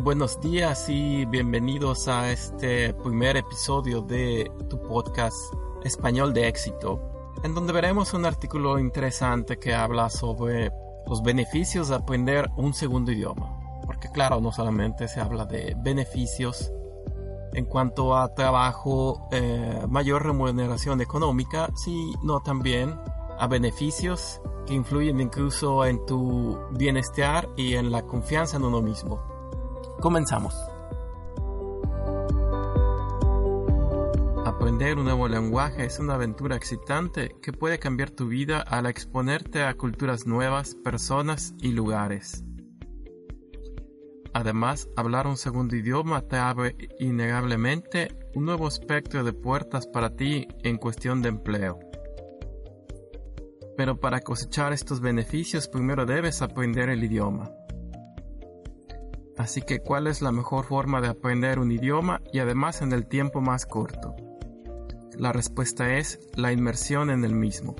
Buenos días y bienvenidos a este primer episodio de tu podcast Español de éxito, en donde veremos un artículo interesante que habla sobre los beneficios de aprender un segundo idioma. Porque claro, no solamente se habla de beneficios en cuanto a trabajo, eh, mayor remuneración económica, sino también a beneficios que influyen incluso en tu bienestar y en la confianza en uno mismo. Comenzamos. Aprender un nuevo lenguaje es una aventura excitante que puede cambiar tu vida al exponerte a culturas nuevas, personas y lugares. Además, hablar un segundo idioma te abre innegablemente un nuevo espectro de puertas para ti en cuestión de empleo. Pero para cosechar estos beneficios primero debes aprender el idioma. Así que, ¿cuál es la mejor forma de aprender un idioma y además en el tiempo más corto? La respuesta es la inmersión en el mismo.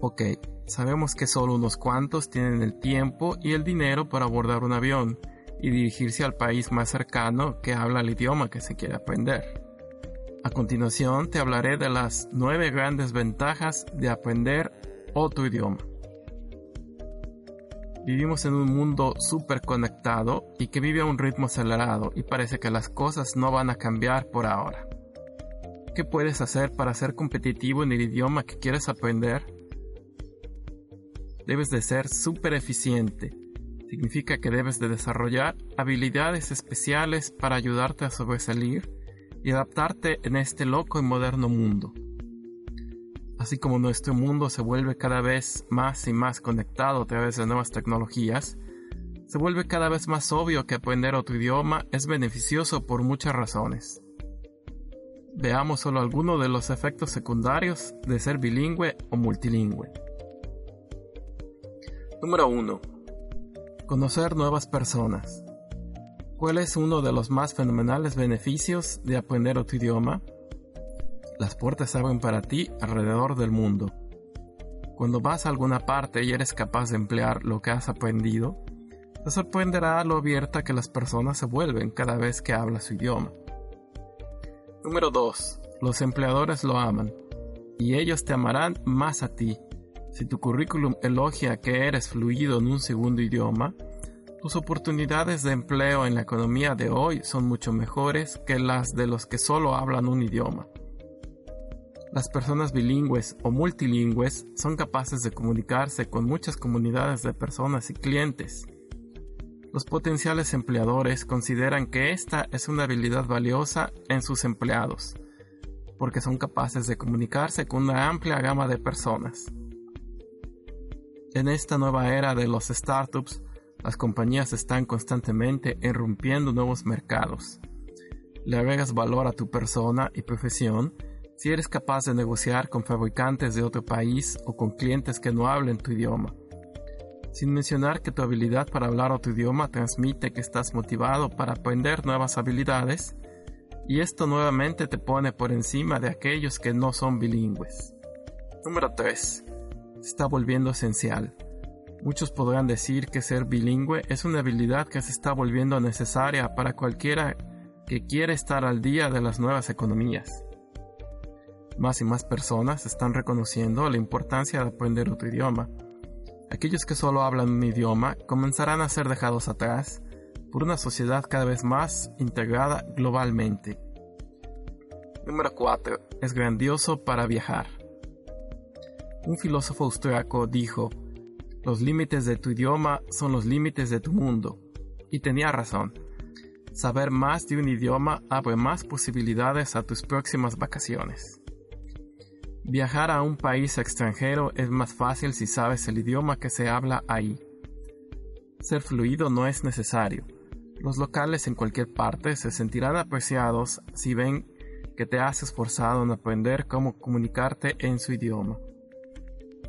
Ok, sabemos que solo unos cuantos tienen el tiempo y el dinero para abordar un avión y dirigirse al país más cercano que habla el idioma que se quiere aprender. A continuación te hablaré de las nueve grandes ventajas de aprender otro idioma. Vivimos en un mundo súper conectado y que vive a un ritmo acelerado y parece que las cosas no van a cambiar por ahora. ¿Qué puedes hacer para ser competitivo en el idioma que quieres aprender? Debes de ser súper eficiente. Significa que debes de desarrollar habilidades especiales para ayudarte a sobresalir y adaptarte en este loco y moderno mundo. Así como nuestro mundo se vuelve cada vez más y más conectado a través de nuevas tecnologías, se vuelve cada vez más obvio que aprender otro idioma es beneficioso por muchas razones. Veamos solo algunos de los efectos secundarios de ser bilingüe o multilingüe. Número 1. Conocer nuevas personas. ¿Cuál es uno de los más fenomenales beneficios de aprender otro idioma? Las puertas se abren para ti alrededor del mundo. Cuando vas a alguna parte y eres capaz de emplear lo que has aprendido, te sorprenderá lo abierta que las personas se vuelven cada vez que hablas su idioma. Número 2. Los empleadores lo aman y ellos te amarán más a ti. Si tu currículum elogia que eres fluido en un segundo idioma, tus oportunidades de empleo en la economía de hoy son mucho mejores que las de los que solo hablan un idioma. Las personas bilingües o multilingües son capaces de comunicarse con muchas comunidades de personas y clientes. Los potenciales empleadores consideran que esta es una habilidad valiosa en sus empleados, porque son capaces de comunicarse con una amplia gama de personas. En esta nueva era de los startups, las compañías están constantemente irrumpiendo nuevos mercados. Le agregas valor a tu persona y profesión si eres capaz de negociar con fabricantes de otro país o con clientes que no hablen tu idioma. Sin mencionar que tu habilidad para hablar otro idioma transmite que estás motivado para aprender nuevas habilidades y esto nuevamente te pone por encima de aquellos que no son bilingües. Número 3. Se está volviendo esencial. Muchos podrán decir que ser bilingüe es una habilidad que se está volviendo necesaria para cualquiera que quiere estar al día de las nuevas economías. Más y más personas están reconociendo la importancia de aprender otro idioma. Aquellos que solo hablan un idioma comenzarán a ser dejados atrás por una sociedad cada vez más integrada globalmente. Número 4. Es grandioso para viajar. Un filósofo austriaco dijo, los límites de tu idioma son los límites de tu mundo. Y tenía razón. Saber más de un idioma abre más posibilidades a tus próximas vacaciones. Viajar a un país extranjero es más fácil si sabes el idioma que se habla ahí. Ser fluido no es necesario. Los locales en cualquier parte se sentirán apreciados si ven que te has esforzado en aprender cómo comunicarte en su idioma.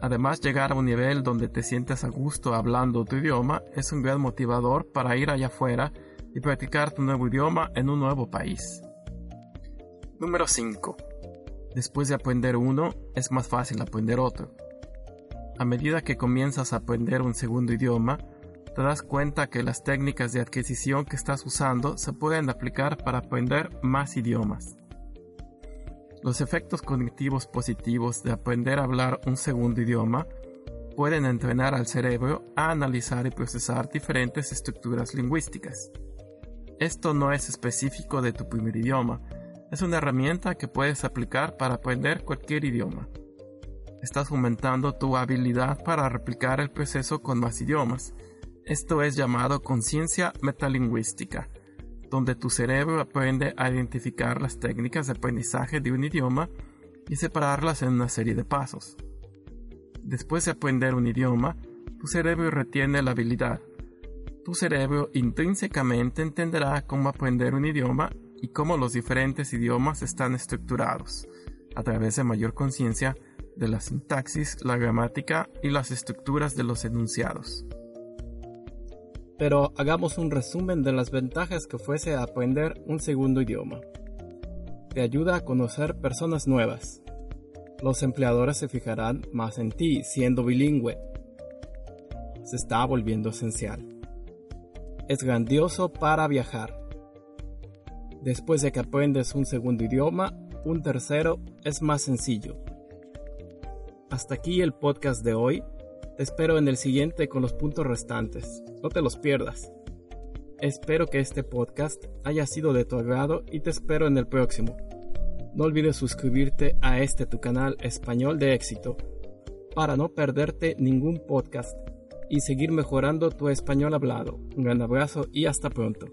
Además, llegar a un nivel donde te sientes a gusto hablando tu idioma es un gran motivador para ir allá afuera y practicar tu nuevo idioma en un nuevo país. Número 5. Después de aprender uno, es más fácil aprender otro. A medida que comienzas a aprender un segundo idioma, te das cuenta que las técnicas de adquisición que estás usando se pueden aplicar para aprender más idiomas. Los efectos cognitivos positivos de aprender a hablar un segundo idioma pueden entrenar al cerebro a analizar y procesar diferentes estructuras lingüísticas. Esto no es específico de tu primer idioma, es una herramienta que puedes aplicar para aprender cualquier idioma. Estás aumentando tu habilidad para replicar el proceso con más idiomas. Esto es llamado conciencia metalingüística, donde tu cerebro aprende a identificar las técnicas de aprendizaje de un idioma y separarlas en una serie de pasos. Después de aprender un idioma, tu cerebro retiene la habilidad. Tu cerebro intrínsecamente entenderá cómo aprender un idioma y cómo los diferentes idiomas están estructurados, a través de mayor conciencia de la sintaxis, la gramática y las estructuras de los enunciados. Pero hagamos un resumen de las ventajas que fuese aprender un segundo idioma. Te ayuda a conocer personas nuevas. Los empleadores se fijarán más en ti siendo bilingüe. Se está volviendo esencial. Es grandioso para viajar Después de que aprendes un segundo idioma, un tercero es más sencillo. Hasta aquí el podcast de hoy. Te espero en el siguiente con los puntos restantes. No te los pierdas. Espero que este podcast haya sido de tu agrado y te espero en el próximo. No olvides suscribirte a este tu canal español de éxito para no perderte ningún podcast y seguir mejorando tu español hablado. Un gran abrazo y hasta pronto.